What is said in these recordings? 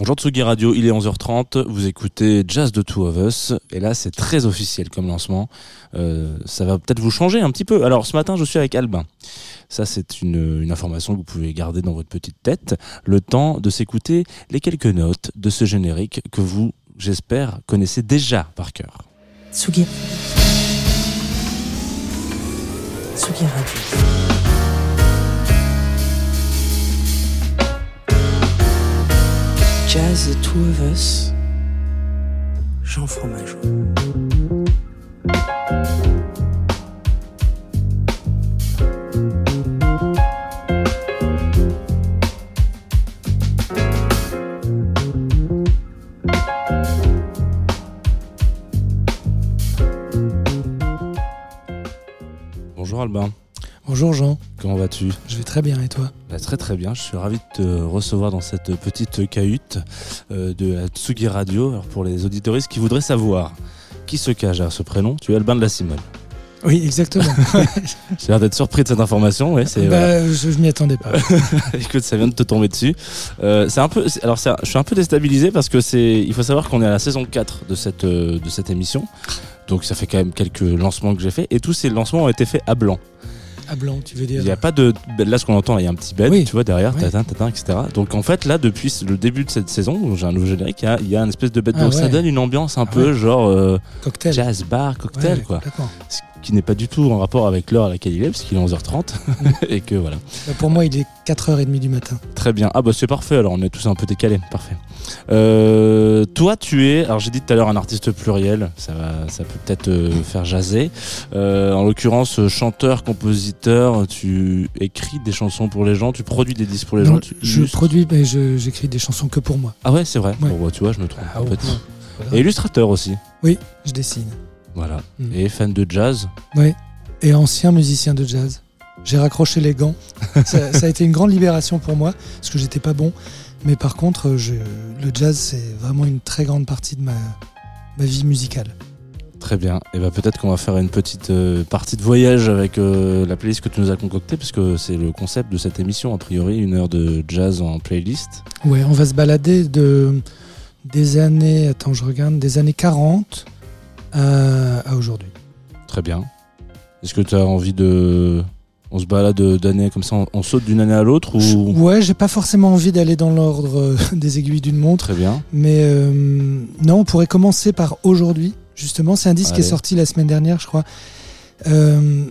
Bonjour Tsugi Radio, il est 11h30, vous écoutez Jazz de Two of Us, et là c'est très officiel comme lancement, euh, ça va peut-être vous changer un petit peu. Alors ce matin je suis avec Albin, ça c'est une, information que vous pouvez garder dans votre petite tête, le temps de s'écouter les quelques notes de ce générique que vous, j'espère, connaissez déjà par cœur. Tsugi. Tsugi Radio. Jazz The Two of Us, Jean Fromageau. Bonjour Albin. Bonjour Jean. Comment vas-tu? Je vais très bien et toi? Bah, Très très bien, je suis ravi de te recevoir dans cette petite cahute euh, de la Tsugi Radio. Alors, pour les auditoristes qui voudraient savoir qui se cache derrière ce prénom, tu es Albin de la Simone. Oui, exactement. J'ai l'air d'être surpris de cette information. Ouais, bah, Je, ne m'y attendais pas. Écoute, ça vient de te tomber dessus. Euh, c'est un peu, alors je suis un peu déstabilisé parce que c'est, il faut savoir qu'on est à la saison 4 de cette, euh, de cette émission. Donc ça fait quand même quelques lancements que j'ai fait et tous ces lancements ont été faits à blanc à blanc, tu veux dire Il n'y a pas de. Là, ce qu'on entend, il y a un petit bed, tu vois, derrière, tatin, tatin, etc. Donc, en fait, là, depuis le début de cette saison, j'ai un nouveau générique, il y a, une espèce de bed. Ah Donc, ça donne une ambiance un ah peu genre. Euh, cocktail. Jazz bar, cocktail, quoi qui n'est pas du tout en rapport avec l'heure à laquelle il est, parce qu'il est 11h30. et que voilà. Bah, pour moi, il est 4h30 du matin. Très bien. Ah bah c'est parfait, alors on est tous un peu décalés. Parfait. Euh, toi, tu es, alors j'ai dit tout à l'heure un artiste pluriel, ça, va, ça peut peut-être euh, faire jaser. Euh, en l'occurrence, chanteur, compositeur, tu écris des chansons pour les gens, tu produis des disques pour les gens. je produis, mais j'écris des chansons que pour moi. Ah ouais, c'est vrai. Bon, bah, tu vois, je me trompe. Ah, Et illustrateur aussi. Oui, je dessine. Voilà. Mm. Et fan de jazz Oui. Et ancien musicien de jazz. J'ai raccroché les gants. ça, a été une grande libération pour moi, parce que j'étais pas bon. Mais par contre, je, le jazz, c'est vraiment une très grande partie de ma, ma vie musicale. Très bien. Et ben peut-être qu'on va faire une petite euh, partie de voyage avec euh, la playlist que tu nous as concoctée, puisque c'est le concept de cette émission, a priori, une heure de jazz en playlist. Ouais, on va se balader de, des années, attends, je regarde, des années 40 à, aujourd'hui. Très bien. Est-ce que tu as envie de. On se balade d'année comme ça, on, saute d'une année à l'autre ou... Ouais, j'ai pas forcément envie d'aller dans l'ordre euh, des aiguilles d'une montre. Très bien. Mais euh, non, on pourrait commencer par aujourd'hui, justement. C'est un disque qui est sorti la semaine dernière, je crois. Euh,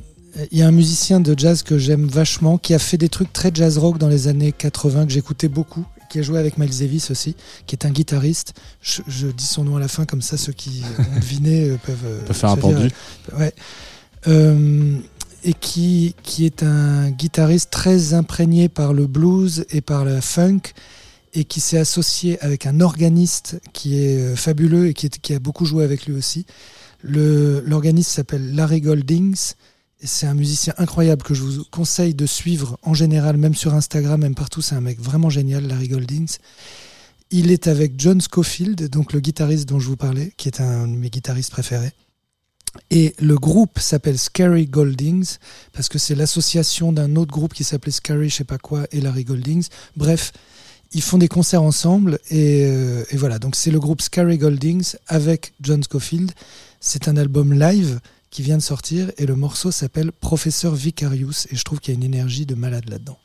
il y a un musicien de jazz que j'aime vachement, qui a fait des trucs très jazz rock dans les années 80, que j'écoutais beaucoup, qui a joué avec Miles Davis aussi, qui est un guitariste. Je, dis son nom à la fin, comme ça ceux qui ont deviné euh, peuvent, euh, faire un pendu. Ouais. Euh, et qui, qui est un guitariste très imprégné par le blues et par la funk et qui s'est associé avec un organiste qui est fabuleux et qui, qui a beaucoup joué avec lui aussi. L'organiste s'appelle Larry Goldings c'est un musicien incroyable que je vous conseille de suivre en général, même sur Instagram, même partout. C'est un mec vraiment génial, Larry Goldings. Il est avec John Scofield, donc le guitariste dont je vous parlais, qui est un de mes guitaristes préférés. Et le groupe s'appelle Scary Goldings, parce que c'est l'association d'un autre groupe qui s'appelait Scary, je sais pas quoi, et Larry Goldings. Bref, ils font des concerts ensemble, et, euh, et voilà. Donc c'est le groupe Scary Goldings avec John Scofield. C'est un album live qui vient de sortir et le morceau s'appelle Professeur Vicarius et je trouve qu'il y a une énergie de malade là-dedans.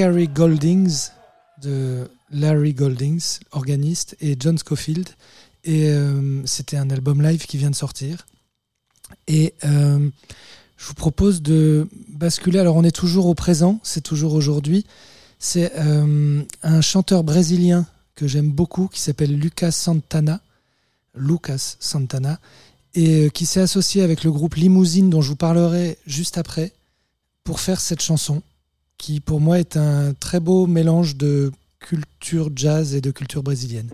Scary Goldings de Larry Goldings, organiste, et John Scofield. Et euh, c'était un album live qui vient de sortir. Et euh, je vous propose de basculer. Alors, on est toujours au présent, c'est toujours aujourd'hui. C'est euh, un chanteur brésilien que j'aime beaucoup qui s'appelle Lucas Santana. Lucas Santana. Et qui s'est associé avec le groupe Limousine, dont je vous parlerai juste après, pour faire cette chanson, qui pour moi est un très beau mélange de culture jazz et de culture brésilienne.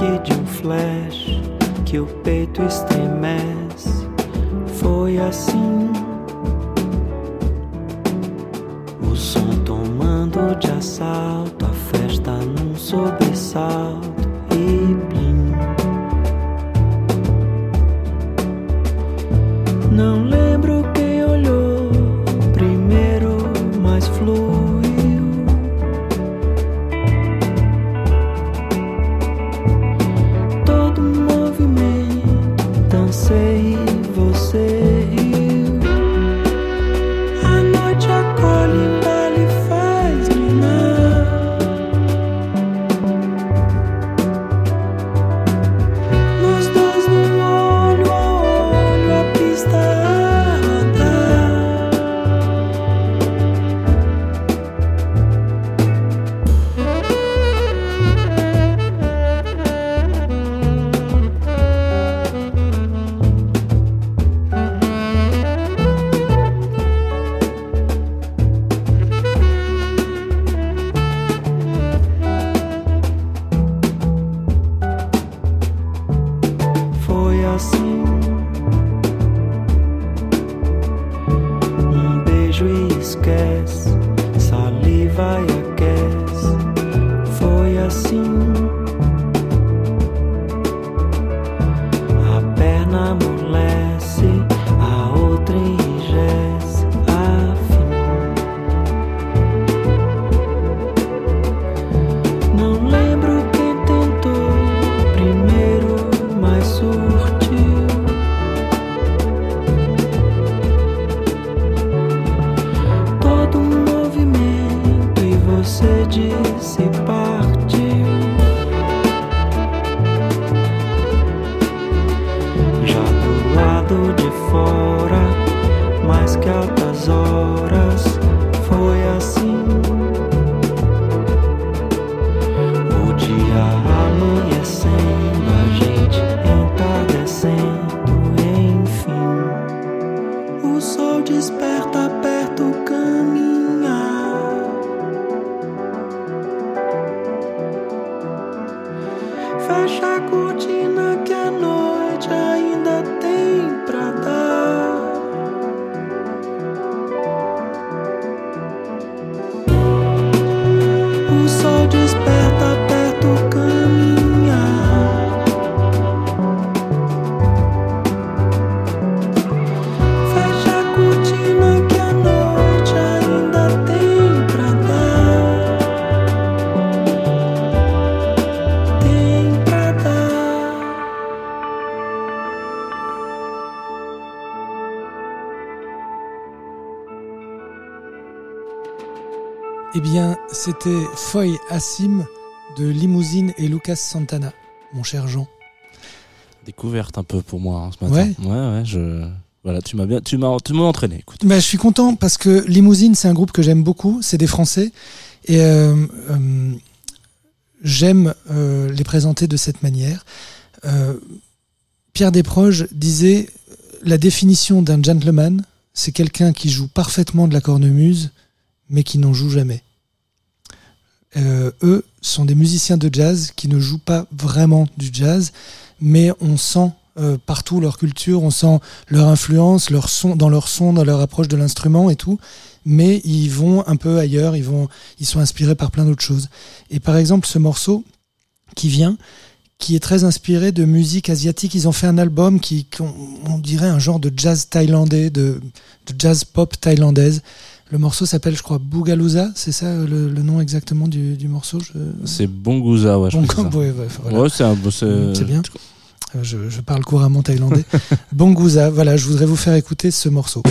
Clique de um flash Que o peito estremece. Foi assim. O som tomando de assalto A festa num sobressalto E blim Não lembro Eh bien, c'était Foy Assim de Limousine et Lucas Santana, mon cher Jean. Découverte un peu pour moi hein, ce matin. Ouais. ouais, ouais, je. Voilà, tu m'as bien, tu m'as, tu m'as entraîné. Écoute. Bah, je suis content parce que Limousine, c'est un groupe que j'aime beaucoup. C'est des Français. Et euh, euh, j'aime euh, les présenter de cette manière. Euh, Pierre Desproges disait la définition d'un gentleman, c'est quelqu'un qui joue parfaitement de la cornemuse, mais qui n'en joue jamais. Euh, eux sont des musiciens de jazz qui ne jouent pas vraiment du jazz, mais on sent euh, partout leur culture, on sent leur influence, leur son, dans leur son, dans leur approche de l'instrument et tout. Mais ils vont un peu ailleurs, ils, vont, ils sont inspirés par plein d'autres choses. Et par exemple, ce morceau qui vient, qui est très inspiré de musique asiatique. Ils ont fait un album qui, qui on, on dirait un genre de jazz thaïlandais, de, de jazz pop thaïlandaise. Le morceau s'appelle, je crois, Boogalooza, c'est ça euh, le, le nom exactement du, du morceau je... C'est Bongouza, ouais, je Bon, crois que c'est ça. ouais, ouais, voilà. Ouais, c'est un c'est- C'est bien. Euh, Je, je parle couramment thaïlandais. Bongouza, voilà, je voudrais vous faire écouter ce morceau.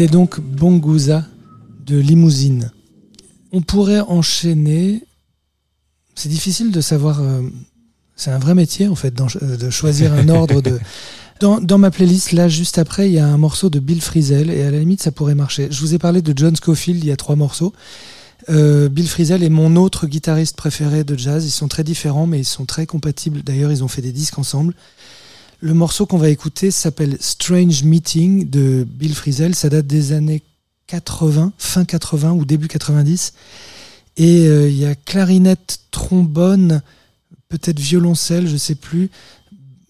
C'était donc Bonguza de Limousine. On pourrait enchaîner. C'est difficile de savoir. euh, c'est un vrai métier en fait euh, de choisir un ordre de. Dans, dans ma playlist, là, juste après, il y a un morceau de Bill Frisell, et à la limite, ça pourrait marcher. Je vous ai parlé de John Scofield, il y a trois morceaux. Euh, Bill Frisell est mon autre guitariste préféré de jazz. Ils sont très différents, mais ils sont très compatibles. D'ailleurs, ils ont fait des disques ensemble. Le morceau qu'on va écouter s'appelle Strange Meeting de Bill Frisell. Ça date des années 80, fin 80 ou début 90. Et euh, il y a clarinette, trombone, peut-être violoncelle, je sais plus,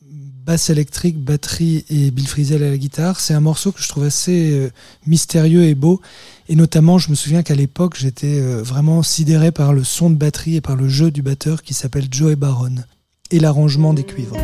basse électrique, batterie et Bill Frisell à la guitare. C'est un morceau que je trouve assez euh, mystérieux et beau. Et notamment, je me souviens qu'à l'époque, j'étais euh, vraiment sidéré par le son de batterie et par le jeu du batteur qui s'appelle Joey Baron et l'arrangement des cuivres.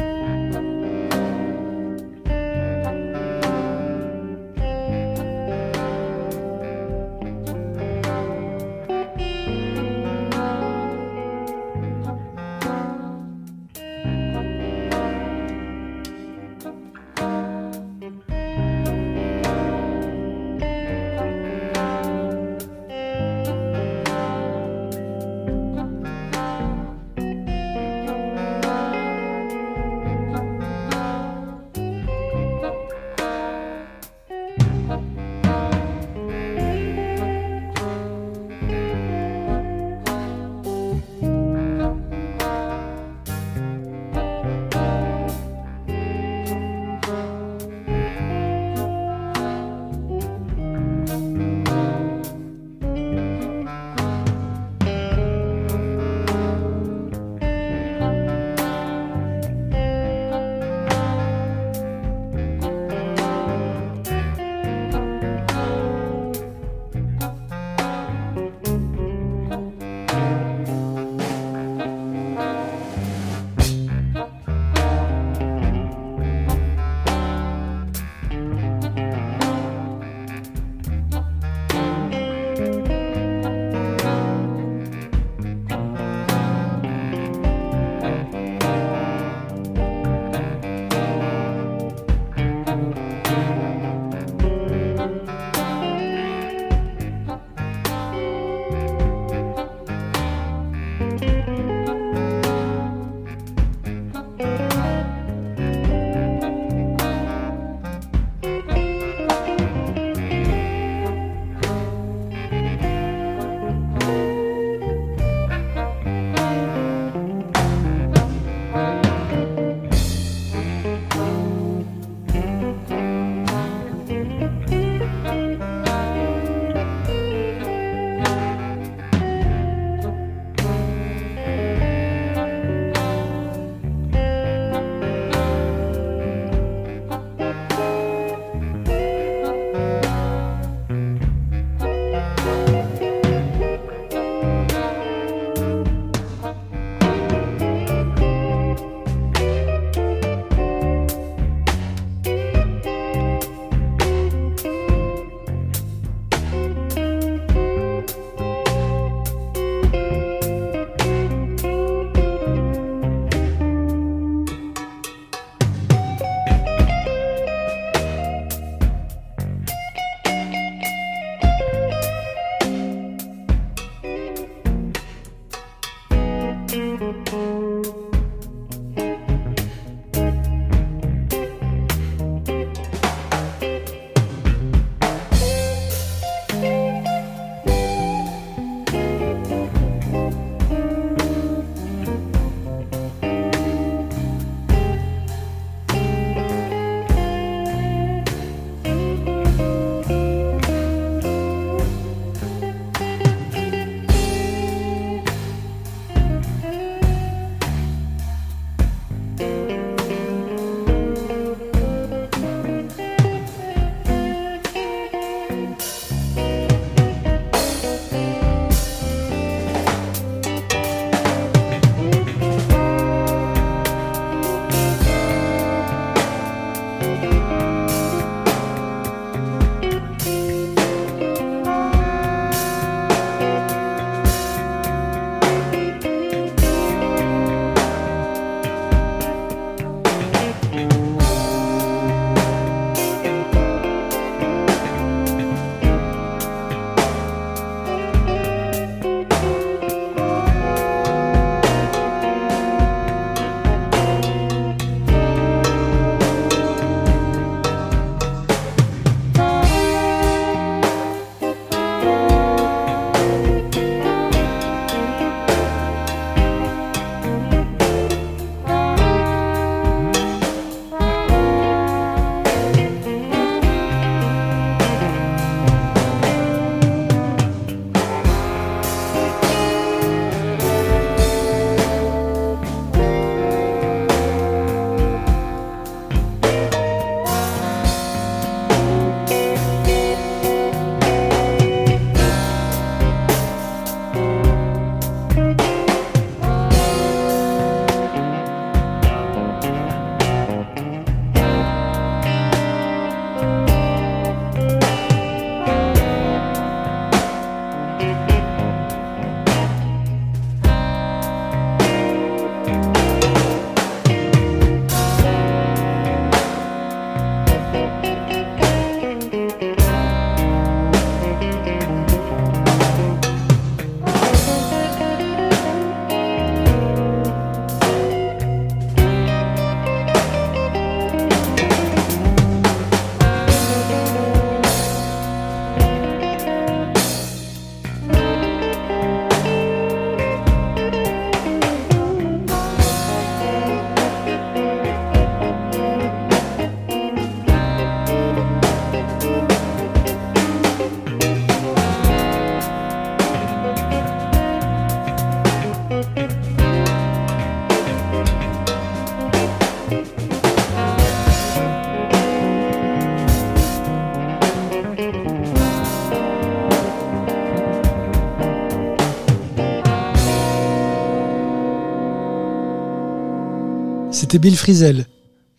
C'était Bill Frisell,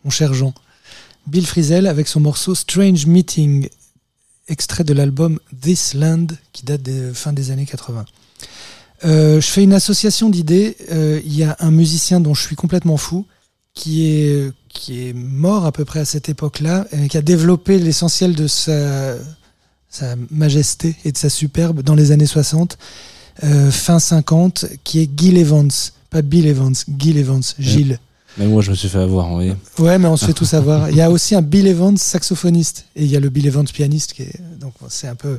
mon cher Jean. Bill Frisell avec son morceau Strange Meeting, extrait de l'album This Land qui date des fin des années 80. Euh, je fais une association d'idées. Euh, Il y a un musicien dont je suis complètement fou qui est qui est mort à peu près à cette époque-là, et qui a développé l'essentiel de sa sa majesté et de sa superbe dans les années 60, euh, fin 50, qui est Gil Evans, pas Bill Evans, Gil Evans, Gilles. Mais moi, je me suis fait avoir, oui. Ouais, mais on se fait tout savoir. Il y a aussi un Bill Evans saxophoniste et il y a le Bill Evans pianiste qui est donc c'est un peu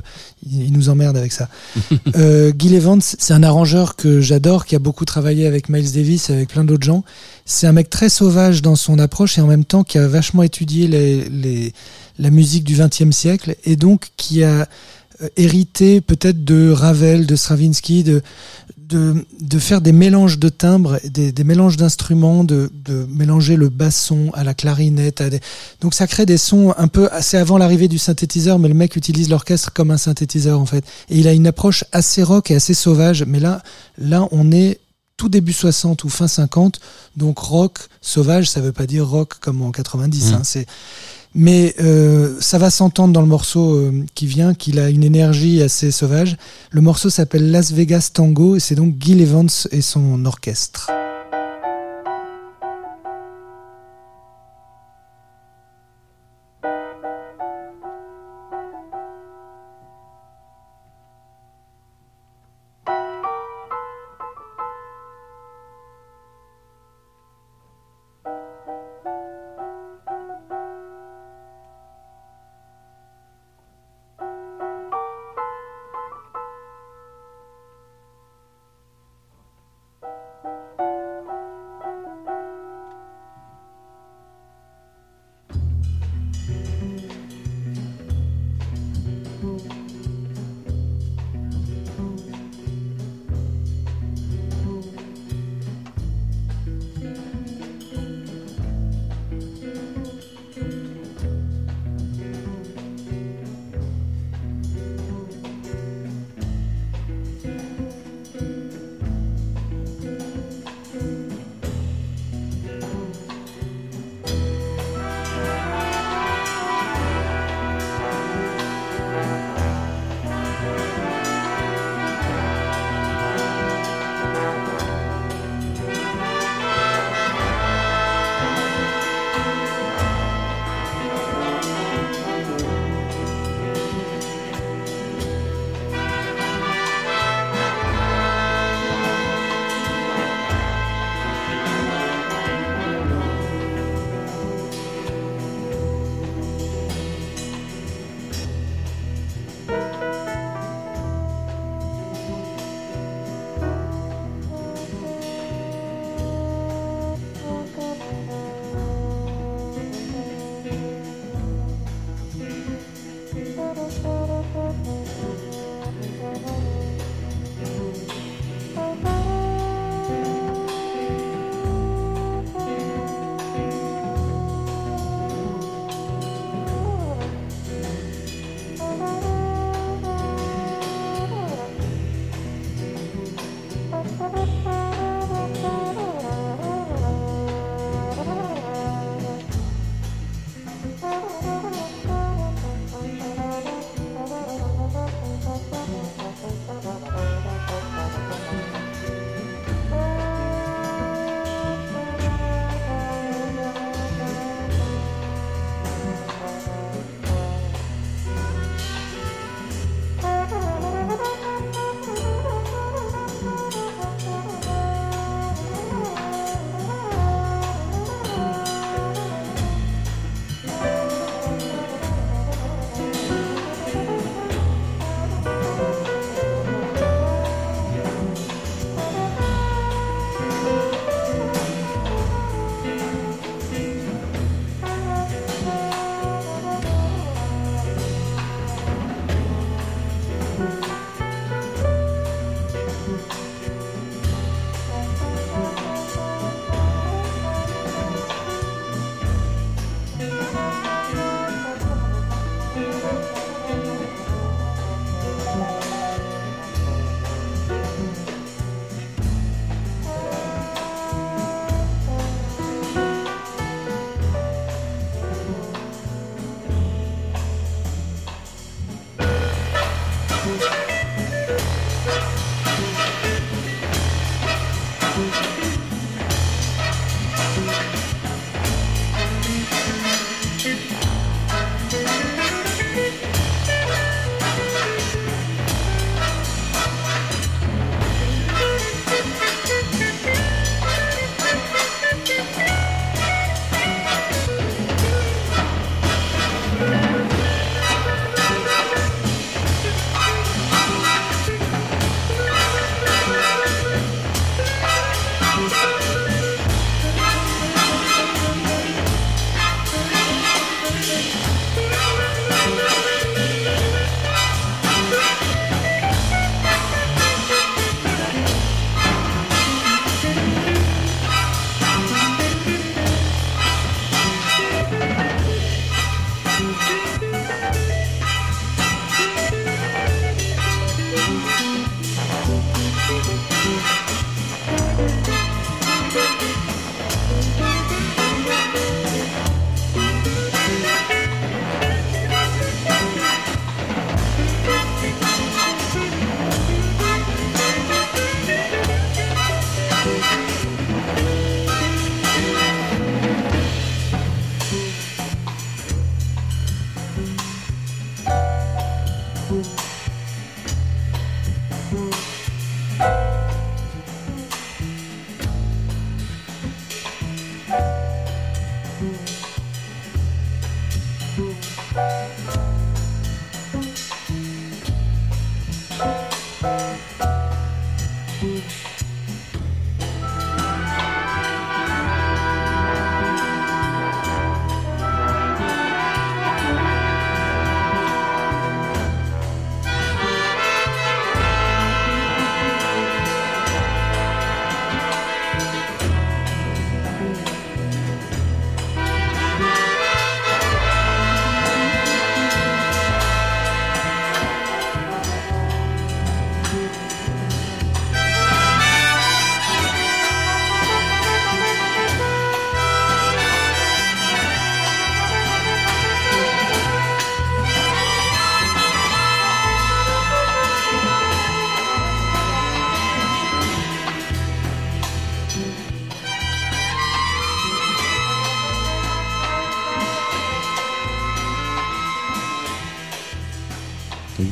il, nous emmerde avec ça. euh, Gil Evans, c'est un arrangeur que j'adore qui a beaucoup travaillé avec Miles Davis avec plein d'autres gens. C'est un mec très sauvage dans son approche et en même temps qui a vachement étudié les, les la musique du XXe siècle et donc qui a euh, hérité peut-être de Ravel, de Stravinsky, de de, de faire des mélanges de timbres, des, des mélanges d'instruments, de, de mélanger le basson à la clarinette. À des... Donc ça crée des sons un peu assez avant l'arrivée du synthétiseur, mais le mec utilise l'orchestre comme un synthétiseur en fait. Et il a une approche assez rock et assez sauvage. Mais là, là, on est tout début 60 ou fin 50, donc rock sauvage, ça veut pas dire rock comme en 90. Mmh. Hein, c'est mais euh, ça va s'entendre dans le morceau euh, qui vient qu'il a une énergie assez sauvage. Le morceau s'appelle Las Vegas Tango et c'est donc Gil Evans et son orchestre.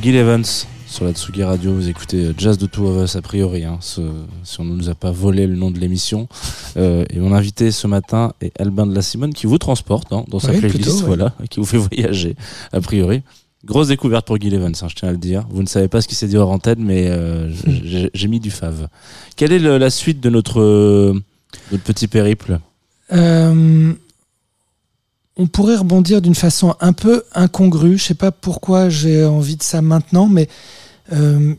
Gil Evans sur la Tsugi Radio, vous écoutez euh, Jazz de Two of Us a priori, hein, ce- si on ne nous a pas volé le nom de l'émission. Euh, et mon invité ce matin est Albin de la Simone qui vous transporte hein, dans sa playlist, plutôt, ouais. voilà, et qui vous fait voyager a priori. Grosse découverte pour Gil Evans, hein, je tiens à le dire. Vous ne savez pas ce qui s'est dit hors antenne, mais euh, j'ai mis du fave. Quelle est le- la suite de notre, notre petit périple? Euh, on pourrait rebondir d'une façon un peu incongrue. Je sais pas pourquoi j'ai envie de ça maintenant, mais euh,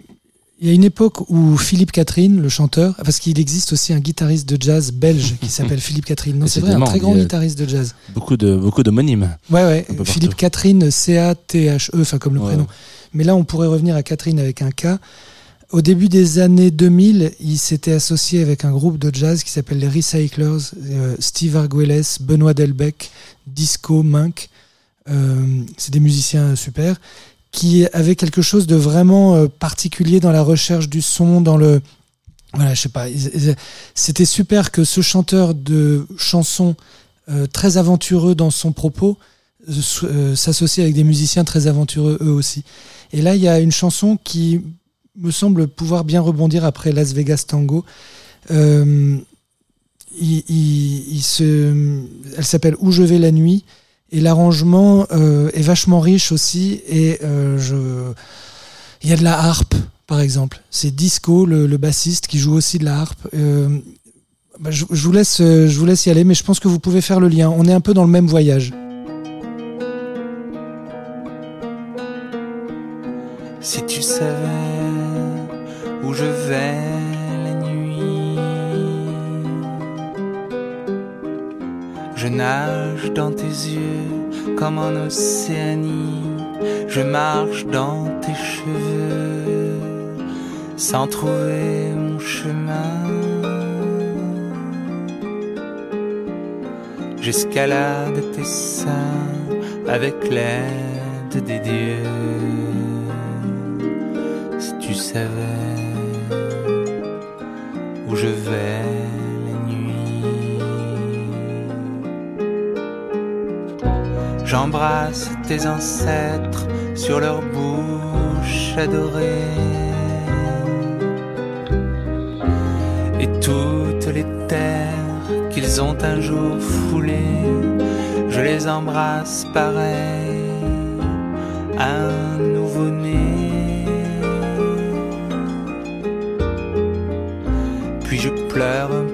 il y a une époque où Philippe Catherine, le chanteur, parce qu'il existe aussi un guitariste de jazz belge qui s'appelle Philippe Catherine. Non, c'est vrai, un très grand a- guitariste de jazz. Beaucoup de beaucoup d'homonymes. Ouais, ouais. Un peu Philippe partout. Catherine, C-A-T-H-E, enfin comme le Ouais. prénom. Mais là, on pourrait revenir à Catherine avec un K. Au début des années 2000, il s'était associé avec un groupe de jazz qui s'appelle les Recyclers, euh, Steve Arguelles, Benoît Delbecq, Disco, Munk. Euh, c'est des musiciens super qui avaient quelque chose de vraiment euh, particulier dans la recherche du son, dans le voilà, je sais pas. C'était super que ce chanteur de chansons euh, très aventureux dans son propos euh, s'associe avec des musiciens très aventureux eux aussi. Et là, il y a une chanson qui me semble pouvoir bien rebondir après Las Vegas Tango. Euh, elle s'appelle Où je vais la nuit et l'arrangement euh, est vachement riche aussi et euh, il y a de la harpe par exemple. C'est Disco, le, bassiste, qui joue aussi de la harpe. Bah, je, vous laisse, je vous laisse y aller, mais je pense que vous pouvez faire le lien. On est un peu dans le même voyage. Si tu savais je vais la nuit, je nage dans tes yeux comme en Océanie, je marche dans tes cheveux sans trouver mon chemin. J'escalade tes seins avec l'aide des dieux. Si tu savais où je vais la nuit, j'embrasse tes ancêtres sur leur bouche adorée. Et toutes les terres qu'ils ont un jour foulées, je les embrasse pareil, pleure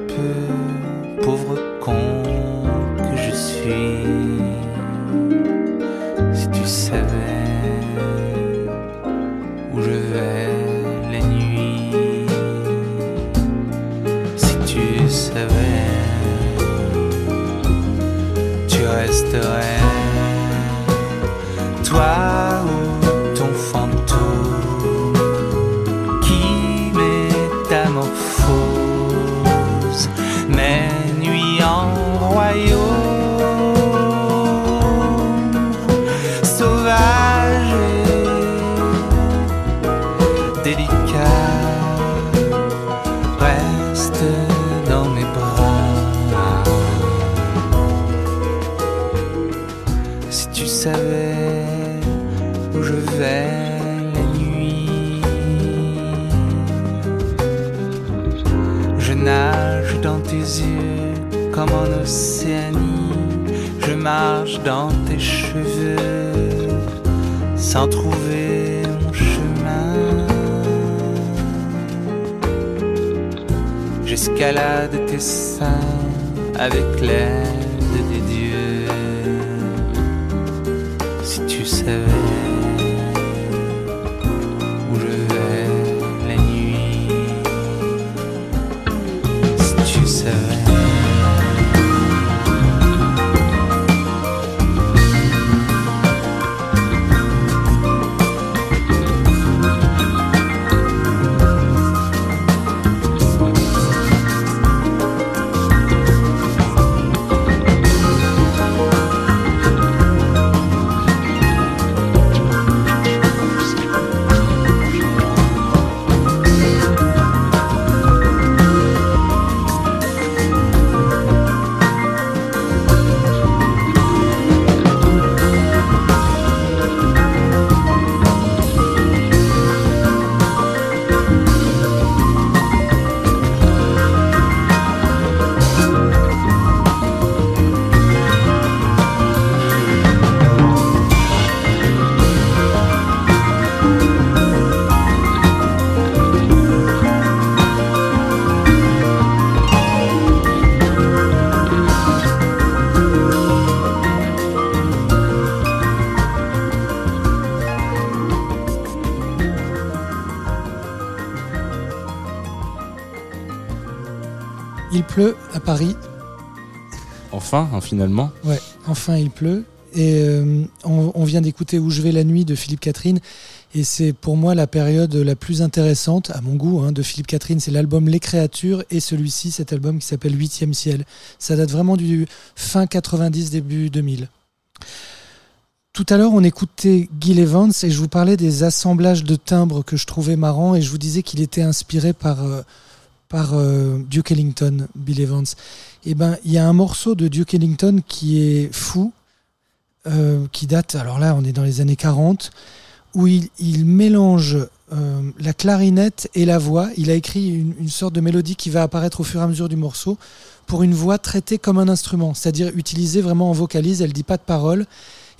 Paris. Enfin, hein, finalement. Ouais, enfin il pleut. Et euh, on, on vient d'écouter Où je vais la nuit de Philippe Catherine. Et c'est pour moi la période la plus intéressante, à mon goût, hein, de Philippe Catherine. C'est l'album Les Créatures et celui-ci, cet album qui s'appelle Huitième Ciel. Ça date vraiment du fin 90, début 2000. Tout à l'heure, on écoutait Gil Evans et je vous parlais des assemblages de timbres que je trouvais marrants et je vous disais qu'il était inspiré par, euh, par euh, Duke Ellington, Bill Evans. Et ben, il y a un morceau de Duke Ellington qui est fou, euh, qui date, alors là, on est dans les années 40, où il, mélange euh, la clarinette et la voix. Il a écrit une, sorte de mélodie qui va apparaître au fur et à mesure du morceau pour une voix traitée comme un instrument, c'est-à-dire utilisée vraiment en vocalise. Elle dit pas de paroles.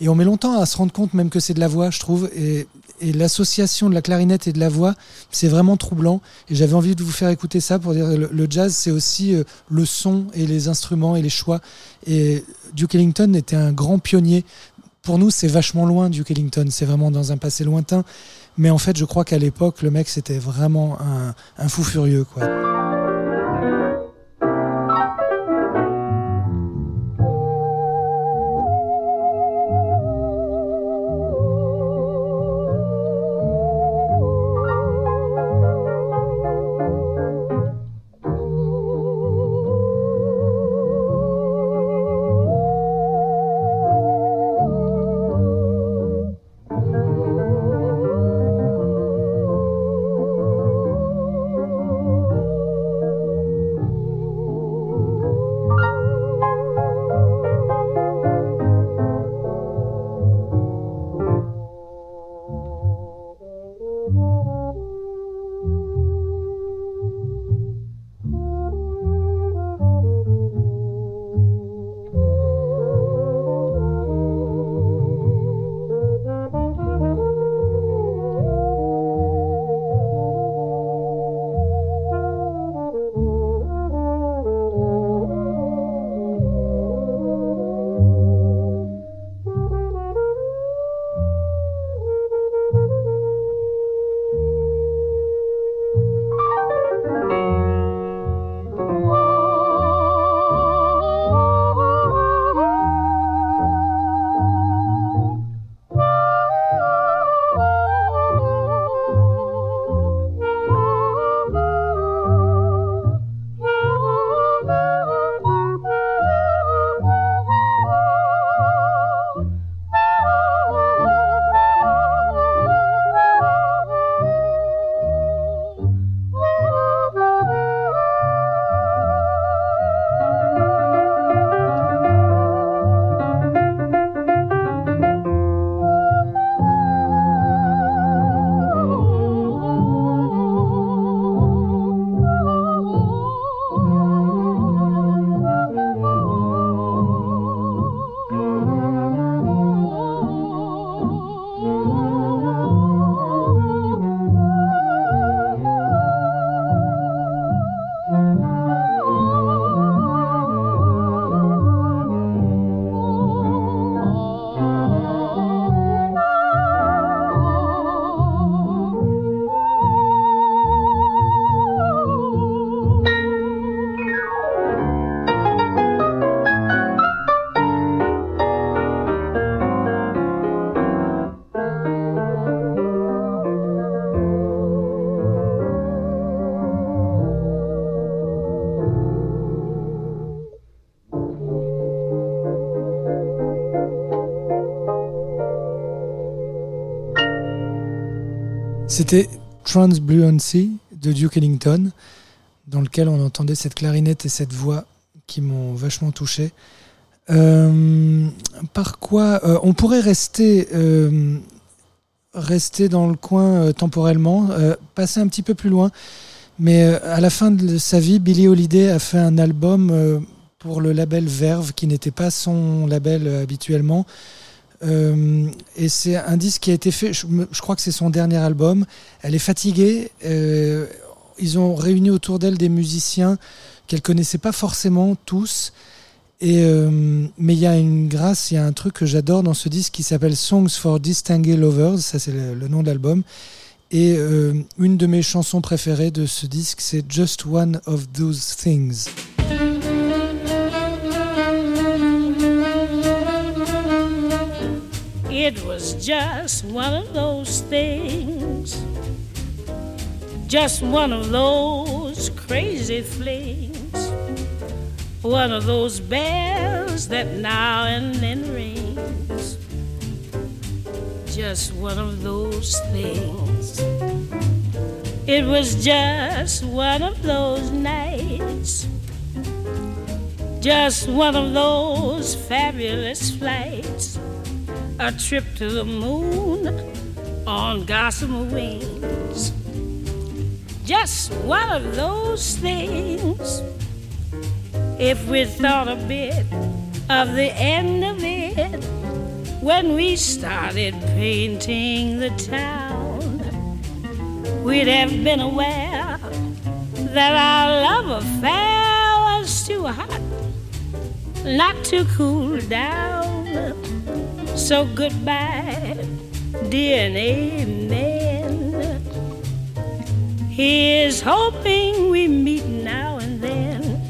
Et on met longtemps à se rendre compte même que c'est de la voix, je trouve. Et, l'association de la clarinette et de la voix, c'est vraiment troublant. Et j'avais envie de vous faire écouter ça pour dire le, le jazz, c'est aussi euh, le son et les instruments et les choix. Et Duke Ellington était un grand pionnier. Pour nous, c'est vachement loin, Duke Ellington. C'est vraiment dans un passé lointain. Mais en fait, je crois qu'à l'époque, le mec, c'était vraiment un, un fou furieux, quoi. C'était Transbluency de Duke Ellington, dans lequel on entendait cette clarinette et cette voix qui m'ont vachement touché. Euh, par quoi euh, on pourrait rester, euh, rester dans le coin temporellement, passer un petit peu plus loin. Mais à la fin de sa vie, Billie Holiday a fait un album pour le label Verve, qui n'était pas son label habituellement. Euh, et c'est un disque qui a été fait, je, crois que c'est son dernier album. Elle est fatiguée. euh, ils ont réuni autour d'elle des musiciens qu'elle connaissait pas forcément tous. Et, euh, mais il y a une grâce, il y a un truc que j'adore dans ce disque qui s'appelle Songs for Distinguished Lovers, ça c'est le, le nom de l'album. Et une de mes chansons préférées de ce disque, c'est Just One of Those Things. It was just one of those things, just one of those crazy flings, one of those bells that now and then rings, just one of those things. It was just one of those nights, just one of those fabulous flights a trip to the moon on gossamer wings. Just one of those things. If we thought a bit of the end of it when we started painting the town, we'd have been aware that our love affair was too hot not to cool down. So goodbye, dear and amen. Here's hoping we meet now and then.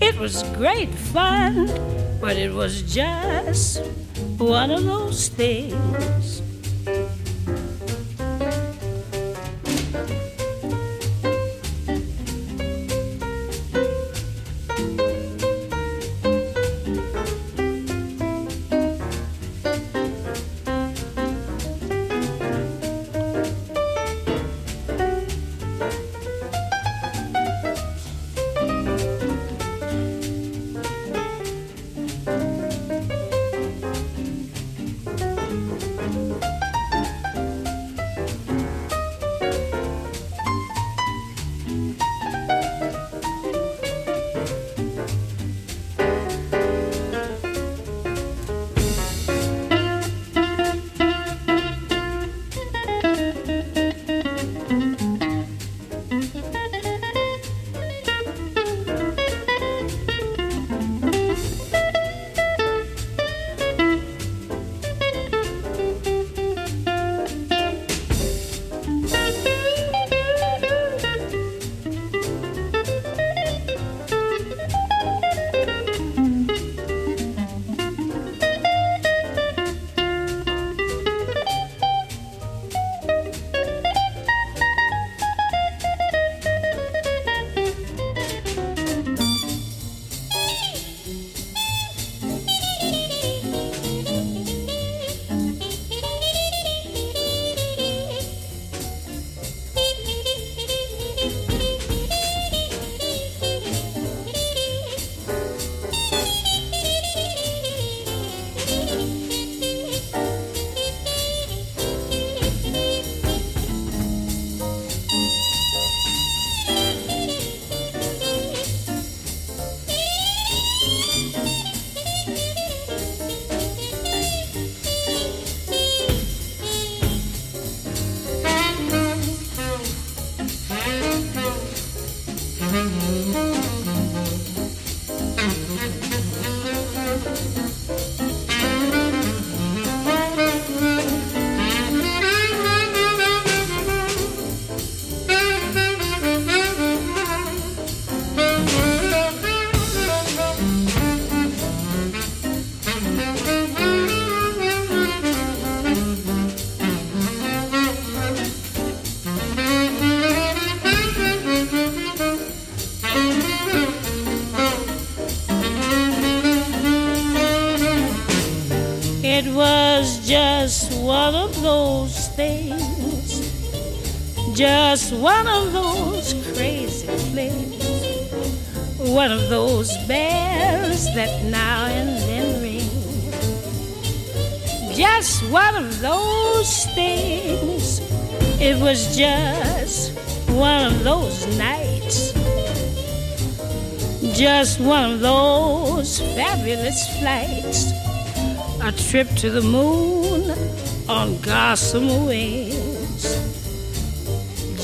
It was great fun, but it was just one of those things. It was just one of those things, Just one of those crazy flings. One of those bells that now and then ring. Just one of those things. It was just one of those nights. Just one of those fabulous flights. A trip to the moon on gossamer wings.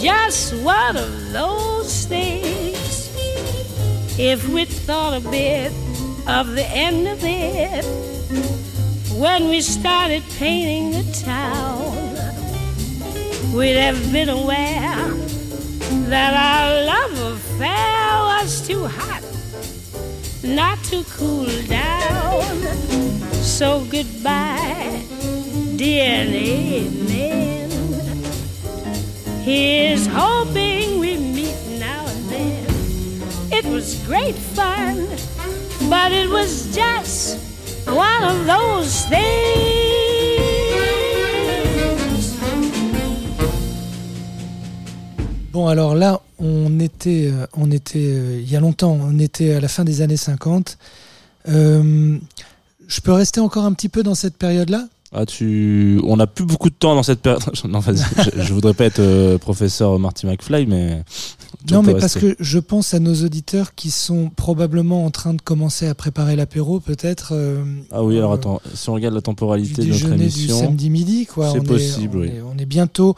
Just one of those things. If we thought a bit of the end of it when we started painting the town, we'd have been aware that our love affair was too hot not to cool down. So goodbye, dear amen. Here's hoping we meet now and then. It was great fun, but it was just one of those things. Bon, alors là, on était, euh, on était euh, il y a longtemps, on était à la fin des années 50. Euh, je peux rester encore un petit peu dans cette période-là? Ah, tu... On n'a plus beaucoup de temps dans cette période. non, vas-y, je, je voudrais pas être euh, professeur Marty McFly, mais. Non, mais parce que je pense à nos auditeurs qui sont probablement en train de commencer à préparer l'apéro, peut-être. euh, Ah oui, alors euh, attends, si on regarde la du temporalité de notre déjeuner du émission. samedi midi, quoi. C'est est- possible, on oui. est- on est bientôt.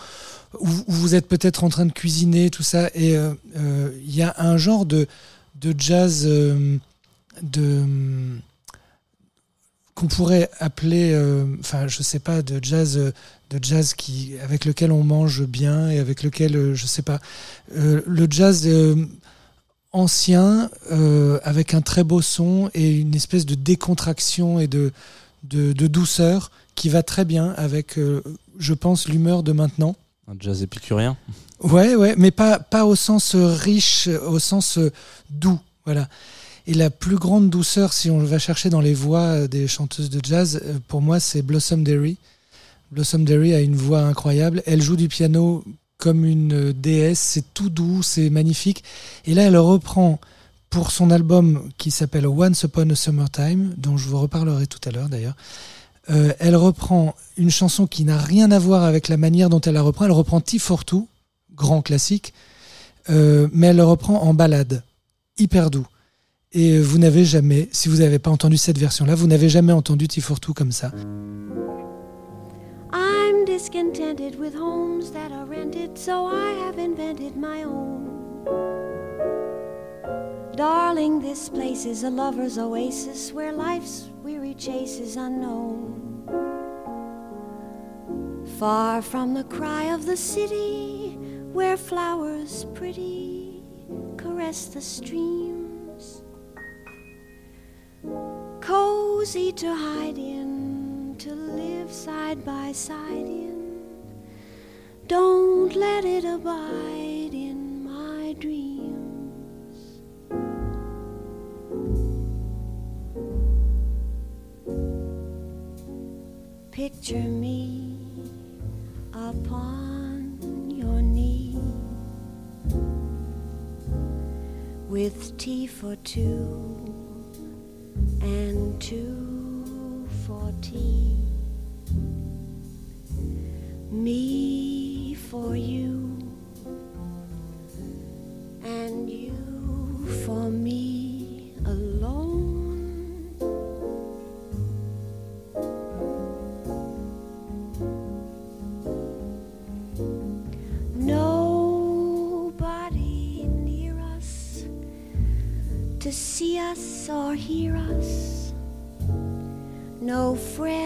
où- où Vous êtes peut-être en train de cuisiner, tout ça, et il y a un genre de, de jazz de qu'on pourrait appeler, euh, enfin, je sais pas, de jazz, euh, de jazz qui avec lequel on mange bien et avec lequel, euh, je sais pas, euh, le jazz euh, ancien euh, avec un très beau son et une espèce de décontraction et de, de, de douceur qui va très bien avec, euh, je pense, l'humeur de maintenant. Un jazz épicurien. Ouais, ouais, mais pas, pas au sens euh, riche, au sens euh, doux. Voilà. Et la plus grande douceur, si on va chercher dans les voix euh, des chanteuses de jazz, euh, pour moi, c'est Blossom Derry. Blossom Derry a une voix incroyable. Elle joue du piano comme une euh, déesse. C'est tout doux, c'est magnifique. Et là, elle reprend pour son album qui s'appelle Once Upon a Summertime, dont je vous reparlerai tout à l'heure d'ailleurs. Elle reprend une chanson qui n'a rien à voir avec la manière dont elle la reprend. Elle reprend T grand classique, mais elle le reprend en balade, hyper doux. Et vous n'avez jamais, si vous n'avez pas entendu cette version-là, vous n'avez jamais entendu T for Two comme ça. I'm discontented with homes that are rented, so I have invented my own. Darling, this place is a lover's oasis where life's weary chase is unknown. Far from the cry of the city, where flowers pretty caress the streams. Cozy to hide in, to live side by side in. Don't let it abide in my dreams. Picture me upon your knee with tea for two and two for tea. Me for you us or hear us. No friends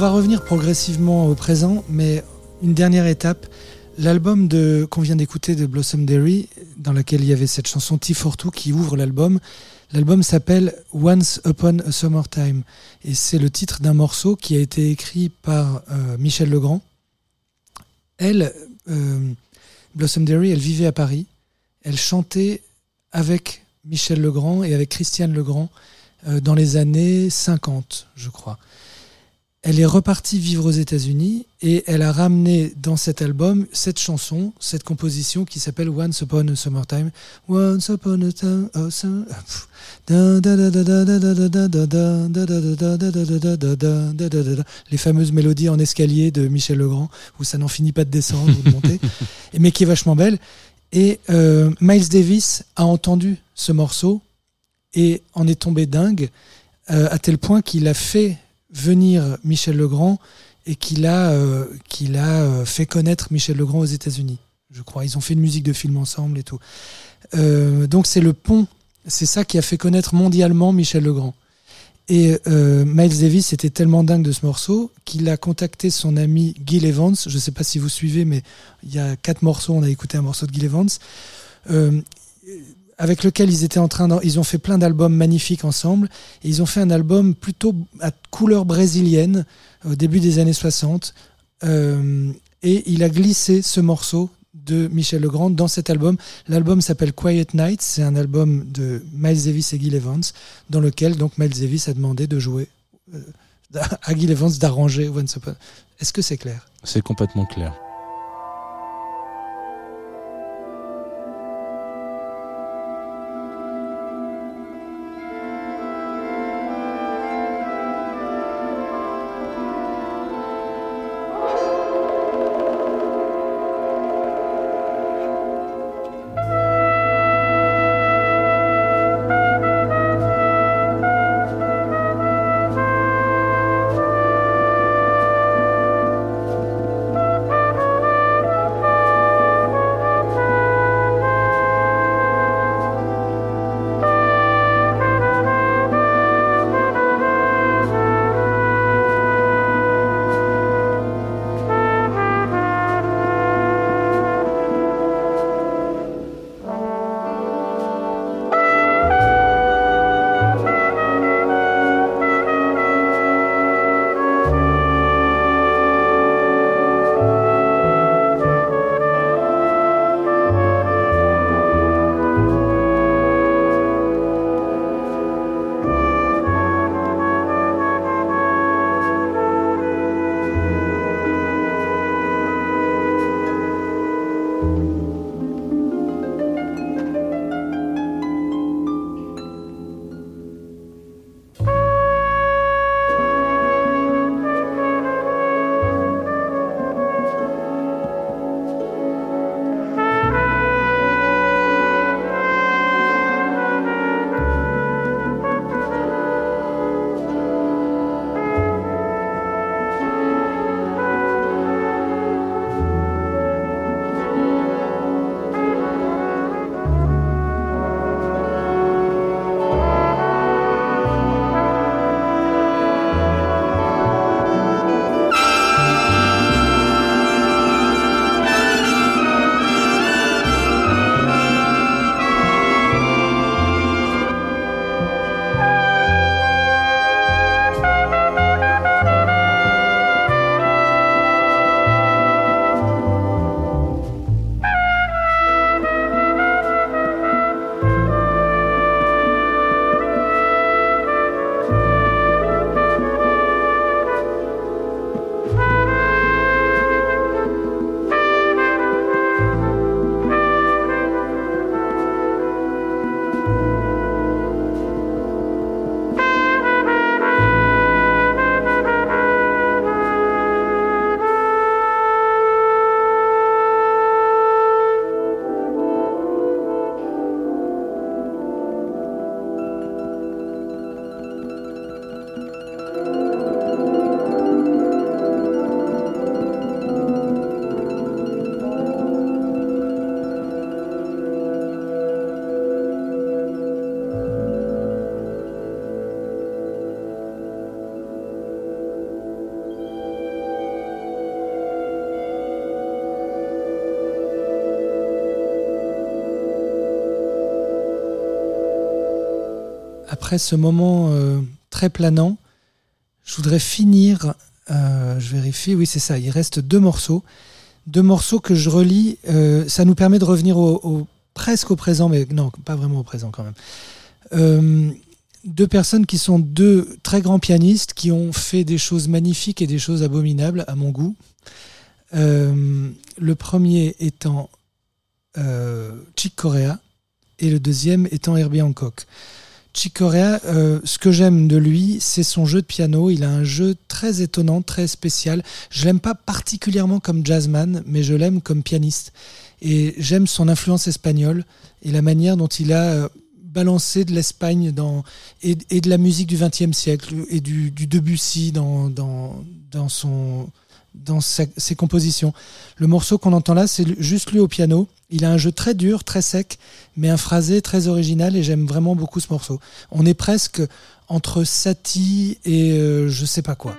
va revenir progressivement au présent, mais une dernière étape. L'album de qu'on vient d'écouter de Blossom Derry, dans lequel il y avait cette chanson T42 qui ouvre l'album. L'album s'appelle Once Upon a Summertime et c'est le titre d'un morceau qui a été écrit par euh, Michel Legrand. Elle, euh, Blossom Derry, elle vivait à Paris. Elle chantait avec Michel Legrand et avec Christiane Legrand euh, dans les années 50, je crois elle est repartie vivre aux États-Unis et elle a ramené dans cet album cette chanson, cette composition qui s'appelle Once Upon a Summertime. Once Time. Les fameuses mélodies en escalier de Michel Legrand, où ça n'en finit pas de descendre ou de monter, mais qui est vachement belle. Et Miles Davis a entendu ce morceau et en est tombé dingue, à tel point qu'il a fait venir Michel Legrand et qu'il a, euh, euh, fait connaître Michel Legrand aux États-Unis, je crois. Ils ont fait une musique de film ensemble et tout. Euh, donc c'est le pont, c'est ça qui a fait connaître mondialement Michel Legrand. Et Miles Davis était tellement dingue de ce morceau qu'il a contacté son ami Gil Evans. Je ne sais pas si vous suivez, mais il y a quatre morceaux. On a écouté un morceau de Gil Evans. Avec lequel ils étaient en train ils ont fait plein d'albums magnifiques ensemble et ils ont fait un album plutôt à couleur brésilienne au début des années 60 Euh, et il a glissé ce morceau de Michel Legrand dans cet album. L'album s'appelle Quiet Nights, c'est un album de Miles Davis et Gil Evans dans lequel donc Miles Davis a demandé de jouer euh, à Gil Evans d'arranger. Est-ce que c'est clair? C'est complètement clair. Après ce moment euh, très planant, je voudrais finir. euh, je vérifie, oui, c'est ça. Il reste deux morceaux. Deux morceaux que je relis. euh, ça nous permet de revenir au, au- presque au présent, mais non, pas vraiment au présent quand même. Deux personnes qui sont deux très grands pianistes qui ont fait des choses magnifiques et des choses abominables à mon goût. Le premier étant Chick Corea et le deuxième étant Herbie Hancock. Chick Corea, euh, ce que j'aime de lui, c'est son jeu de piano. Il a un jeu très étonnant, très spécial. Je l'aime pas particulièrement comme jazzman, mais je l'aime comme pianiste. Et j'aime son influence espagnole et la manière dont il a euh, balancé de l'Espagne dans et, et de la musique du XXe siècle et du, du Debussy dans, dans, dans son dans ses compositions. Le morceau qu'on entend là, c'est juste lui au piano. Il a un jeu très dur, très sec, mais un phrasé très original et j'aime vraiment beaucoup ce morceau. On est presque entre Satie et euh, je sais pas quoi.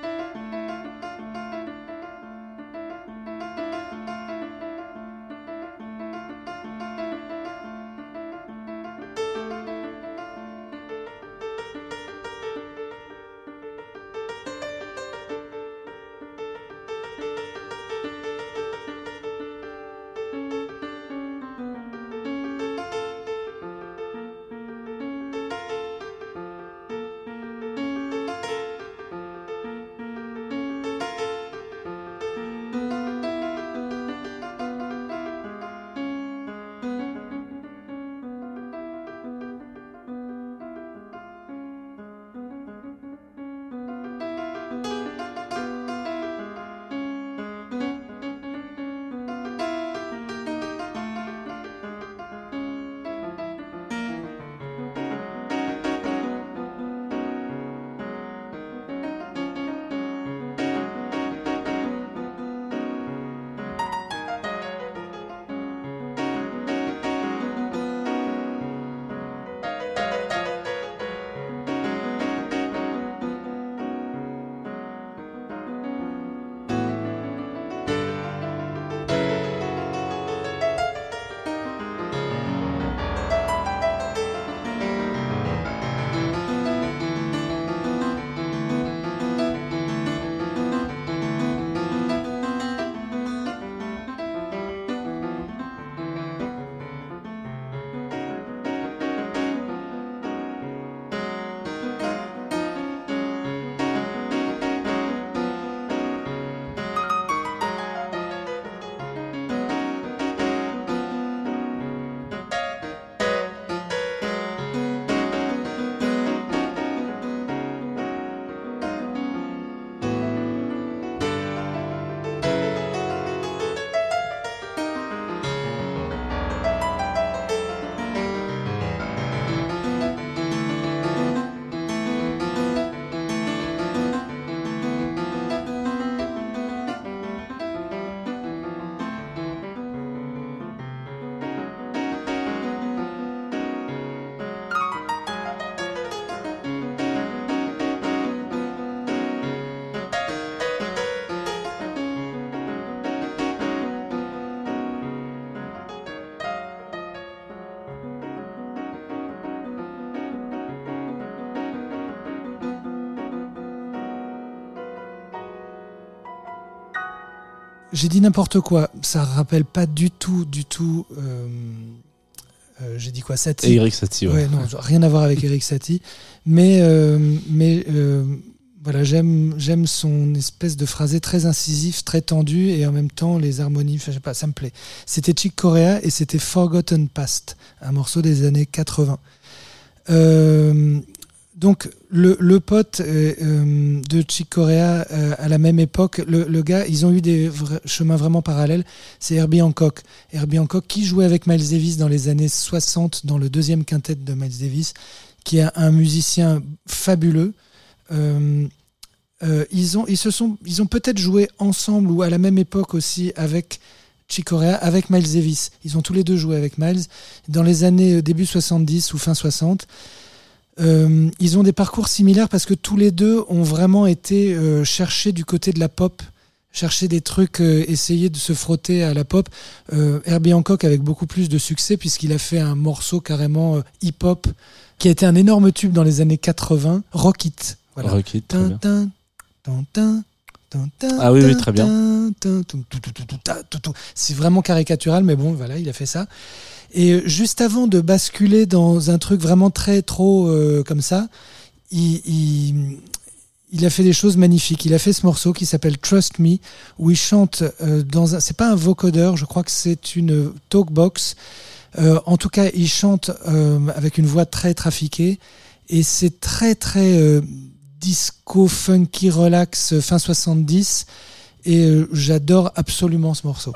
J'ai dit n'importe quoi. Ça rappelle pas du tout, du tout. euh, euh, J'ai dit quoi Satie. Et Eric Satie, ouais. Ouais, non, rien à voir avec Eric Satie. Mais, euh, mais voilà, j'aime, j'aime son espèce de phrasé très incisif, très tendu, et en même temps les harmonies. Je sais pas, ça me plaît. C'était Chick Corea et c'était Forgotten Past, un morceau des années 80. Euh, donc le, pote euh, euh, de Chick Corea euh, à la même époque, le, gars, ils ont eu des chemins vraiment parallèles. C'est Herbie Hancock. Herbie Hancock qui jouait avec Miles Davis dans les années 60 dans le deuxième quintet de Miles Davis, qui est un musicien fabuleux. Ils ont, ils ils ont peut-être joué ensemble ou à la même époque aussi avec Chick Corea, avec Miles Davis. Ils ont tous les deux joué avec Miles dans les années début 70 ou fin 60. Euh, ils ont des parcours similaires parce que tous les deux ont vraiment été euh, chercher du côté de la pop, chercher des trucs, euh, essayer de se frotter à la pop. Euh, Herbie Hancock avec beaucoup plus de succès puisqu'il a fait un morceau carrément euh, hip-hop qui a été un énorme tube dans les années 80, Rock It. Voilà. Rock It, très bien. Ah oui, oui, très bien. C'est vraiment caricatural, mais bon, voilà, il a fait ça. Et euh, juste avant de basculer dans un truc vraiment très trop euh, comme ça, il, a fait des choses magnifiques. Il a fait ce morceau qui s'appelle Trust Me, où il chante euh, dans un. C'est pas un vocodeur, je crois que c'est une talkbox. Euh, en tout cas, il chante avec une voix très trafiquée et c'est très très disco funky relax fin 70 et j'adore absolument ce morceau.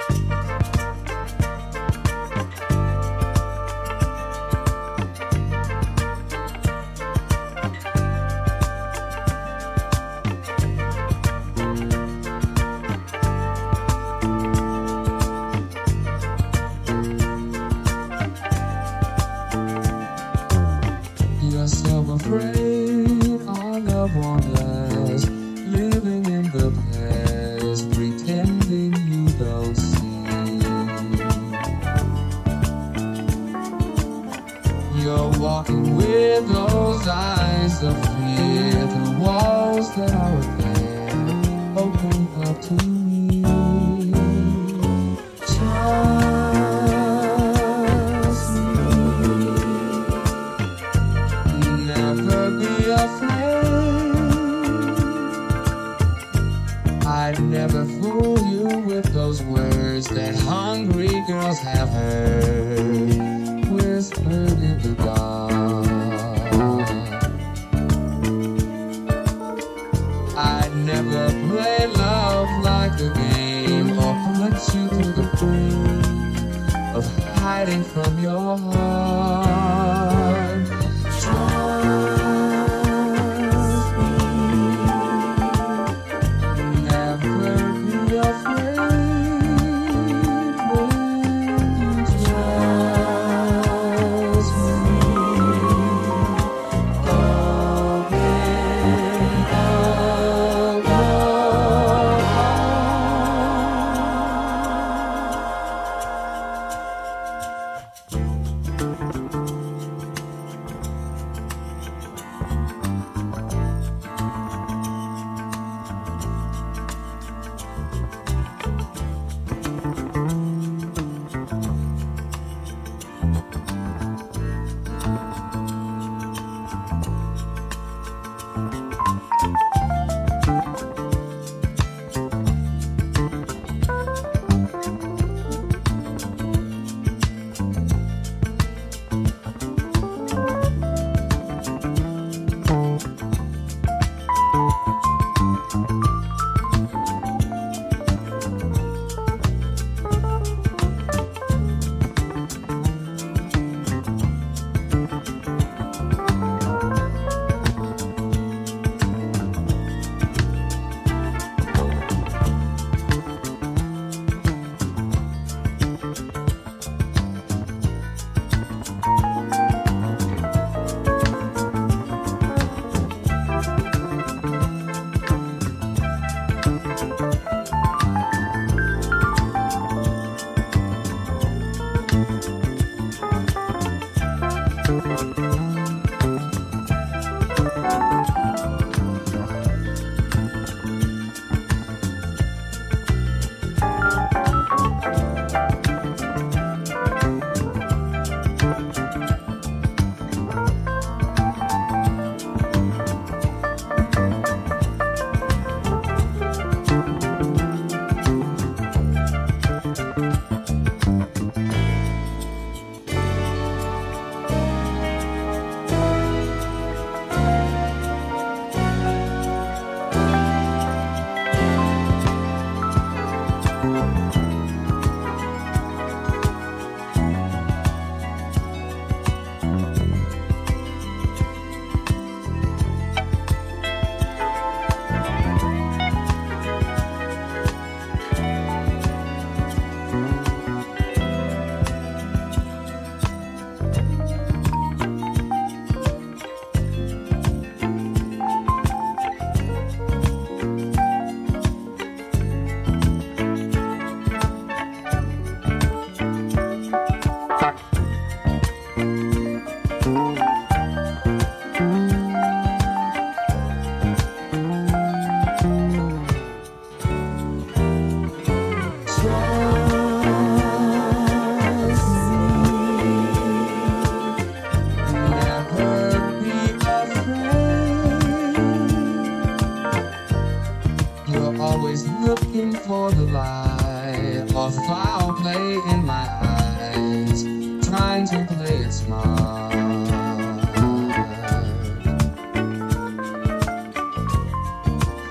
Saw foul play in my eyes, trying to play it smart.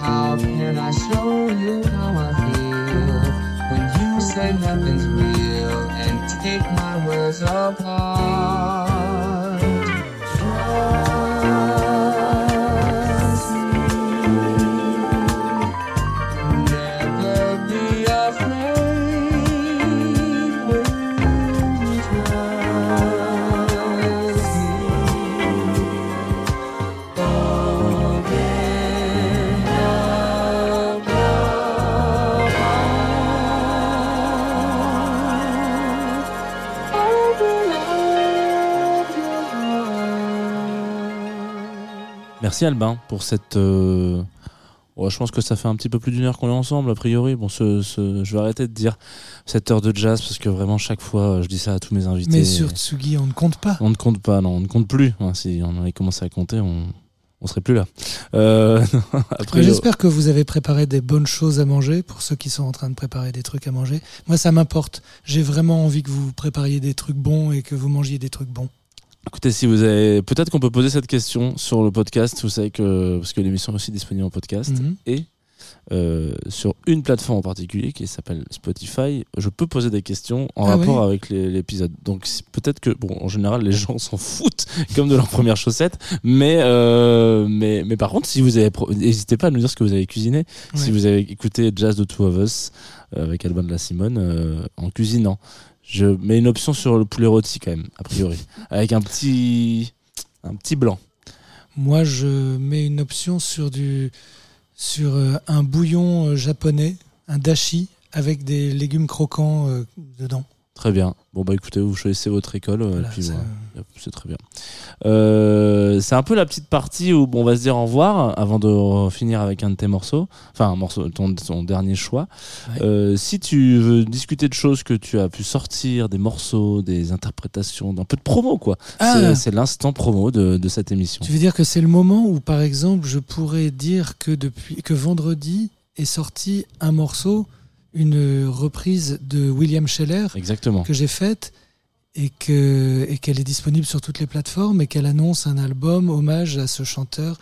How can I show you how I feel when you say nothing's Merci Albin pour cette. euh, je pense que ça fait un petit peu plus d'une heure qu'on est ensemble, a priori. Bon, ce, ce- je vais arrêter de dire cette heure de jazz parce que vraiment, chaque fois, je dis ça à tous mes invités. Mais sur Tsugi, on ne compte pas. On ne compte pas, non, on ne compte plus. Hein, si on avait commencé à compter, on, on serait plus là. Euh, après, J'espère que vous avez préparé des bonnes choses à manger pour ceux qui sont en train de préparer des trucs à manger. Moi, ça m'importe. J'ai vraiment envie que vous prépariez des trucs bons et que vous mangiez des trucs bons. Écoutez, si vous avez, peut-être qu'on peut poser cette question sur le podcast. Vous savez que parce que l'émission est aussi disponible en podcast Mhm. et euh, sur une plateforme en particulier qui s'appelle Spotify, je peux poser des questions en Ah rapport oui. avec l'épisode. Donc peut-être que, bon, en général, les gens s'en foutent comme de leur première chaussette, mais euh, mais mais par contre, si vous avez, pro- n'hésitez pas à nous dire ce que vous avez cuisiné. Si vous avez écouté Jazz de Two of Us euh, avec Alban de la Simone euh, en cuisinant. Je mets une option sur le poulet rôti quand même, a priori, avec un petit un petit blanc. Moi, je mets une option sur, du, sur euh, un bouillon euh, japonais, un dashi, avec des légumes croquants euh, dedans. Très bien. Bon bah écoutez, vous choisissez votre école, Voilà, et puis voilà. C'est très bien. Euh, c'est un peu la petite partie où bon, on va se dire au revoir avant de finir avec un de tes morceaux, enfin un morceau, ton, ton dernier choix. Ouais. Euh, si tu veux discuter de choses que tu as pu sortir, des morceaux, des interprétations, d'un peu de promo quoi. Ah C'est- C'est l'instant promo de, de cette émission. Tu veux dire que c'est le moment où, par exemple, je pourrais dire que depuis que vendredi est sorti un morceau, une reprise de William Scheller Exactement. que j'ai faite et que et qu'elle est disponible sur toutes les plateformes et qu'elle annonce un album hommage à ce chanteur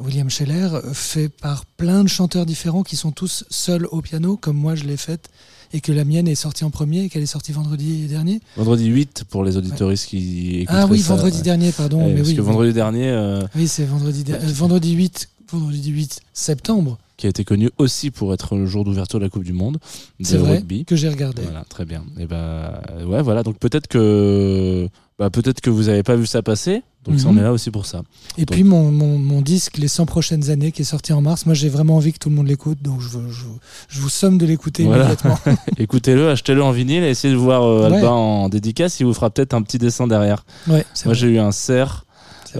William Scheller fait par plein de chanteurs différents qui sont tous seuls au piano comme moi je l'ai faite et que la mienne est sortie en premier et qu'elle est sortie vendredi dernier. Vendredi 8 pour les auditoristes qui écoutent Ah oui, ça, vendredi ouais. dernier, pardon. Ouais, mais parce oui, que vendredi dernier, euh, oui, c'est vendredi, euh, vendredi 8, vendredi 8 septembre. Qui a été connu aussi pour être le jour d'ouverture de la Coupe du Monde de C'est vrai rugby. que j'ai regardé. Voilà, très bien. Et bah ouais, voilà. Donc peut-être que bah, peut-être que vous n'avez pas vu ça passer. Donc ça, on Mhm. est là aussi pour ça. Et puis mon, mon, mon disque Les 100 prochaines années qui est sorti en mars, moi j'ai vraiment envie que tout le monde l'écoute, donc je, je, vous- je vous somme de l'écouter Voilà. immédiatement. Écoutez-le, achetez-le en vinyle et essayez de voir euh, Ouais. Alba en dédicace. Il vous fera peut-être un petit dessin derrière. Ouais, c'est Moi, j'ai eu un cerf.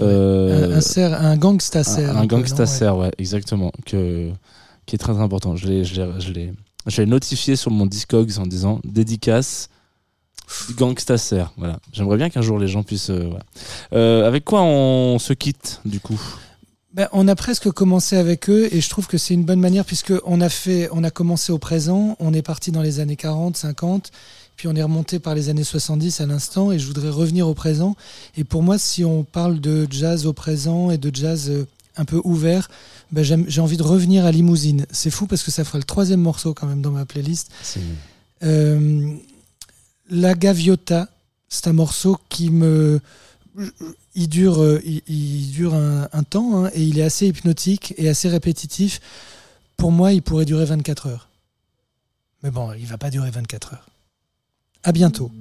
Euh, un, un, un gangsta cerf. un, un peu, gangsta non, ouais. exactement, que, qui est très important. Je l'ai, je l'ai, je l'ai, je l'ai notifié sur mon Discogs en disant dédicace gangsta cerf. Voilà. J'aimerais bien qu'un jour les gens puissent. euh, voilà. Euh, avec quoi on se quitte du coup? Ben, on a presque commencé avec eux et je trouve que c'est une bonne manière puisque on a fait, on a commencé au présent, on est parti dans les années 40, 50, puis on est remonté par les années 70 à l'instant et je voudrais revenir au présent. Et pour moi, si on parle de jazz au présent et de jazz euh, un peu ouvert, ben, j'ai envie de revenir à Limousine. C'est fou parce que ça fera le troisième morceau quand même dans ma playlist. Euh, La Gaviota, c'est un morceau qui me. Il dure, euh, il, il dure un, un temps hein, et il est assez hypnotique et assez répétitif. Pour moi, il pourrait durer 24 heures. Mais bon, il va pas durer 24 heures. À bientôt.